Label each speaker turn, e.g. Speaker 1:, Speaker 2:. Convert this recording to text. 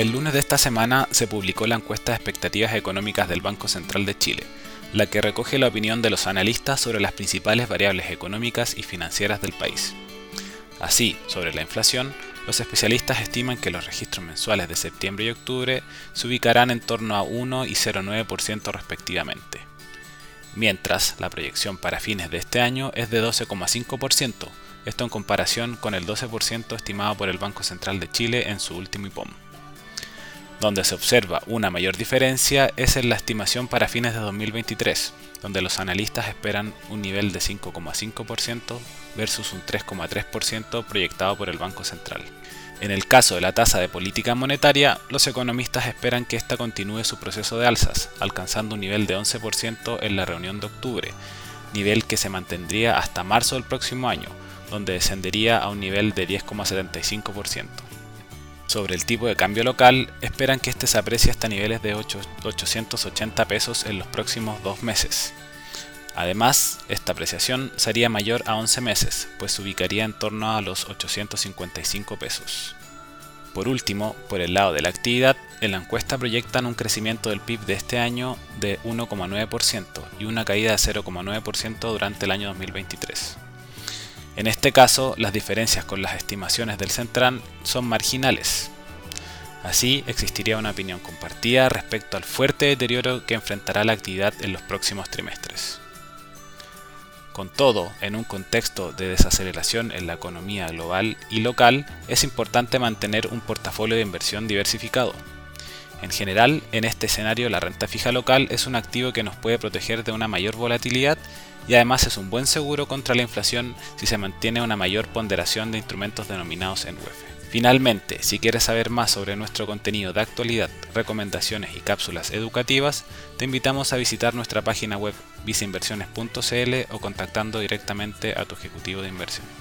Speaker 1: El lunes de esta semana se publicó la encuesta de expectativas económicas del Banco Central de Chile, la que recoge la opinión de los analistas sobre las principales variables económicas y financieras del país. Así, sobre la inflación, los especialistas estiman que los registros mensuales de septiembre y octubre se ubicarán en torno a 1 y 0,9% respectivamente, mientras la proyección para fines de este año es de 12,5%, esto en comparación con el 12% estimado por el Banco Central de Chile en su último IPOM. Donde se observa una mayor diferencia es en la estimación para fines de 2023, donde los analistas esperan un nivel de 5,5% versus un 3,3% proyectado por el Banco Central. En el caso de la tasa de política monetaria, los economistas esperan que ésta continúe su proceso de alzas, alcanzando un nivel de 11% en la reunión de octubre, nivel que se mantendría hasta marzo del próximo año, donde descendería a un nivel de 10,75%. Sobre el tipo de cambio local, esperan que este se aprecie hasta niveles de 880 pesos en los próximos dos meses. Además, esta apreciación sería mayor a 11 meses, pues se ubicaría en torno a los 855 pesos. Por último, por el lado de la actividad, en la encuesta proyectan un crecimiento del PIB de este año de 1,9% y una caída de 0,9% durante el año 2023. En este caso, las diferencias con las estimaciones del Centran son marginales. Así, existiría una opinión compartida respecto al fuerte deterioro que enfrentará la actividad en los próximos trimestres. Con todo, en un contexto de desaceleración en la economía global y local, es importante mantener un portafolio de inversión diversificado. En general, en este escenario la renta fija local es un activo que nos puede proteger de una mayor volatilidad y además es un buen seguro contra la inflación si se mantiene una mayor ponderación de instrumentos denominados en UEF. Finalmente, si quieres saber más sobre nuestro contenido de actualidad, recomendaciones y cápsulas educativas, te invitamos a visitar nuestra página web viceinversiones.cl o contactando directamente a tu ejecutivo de inversión.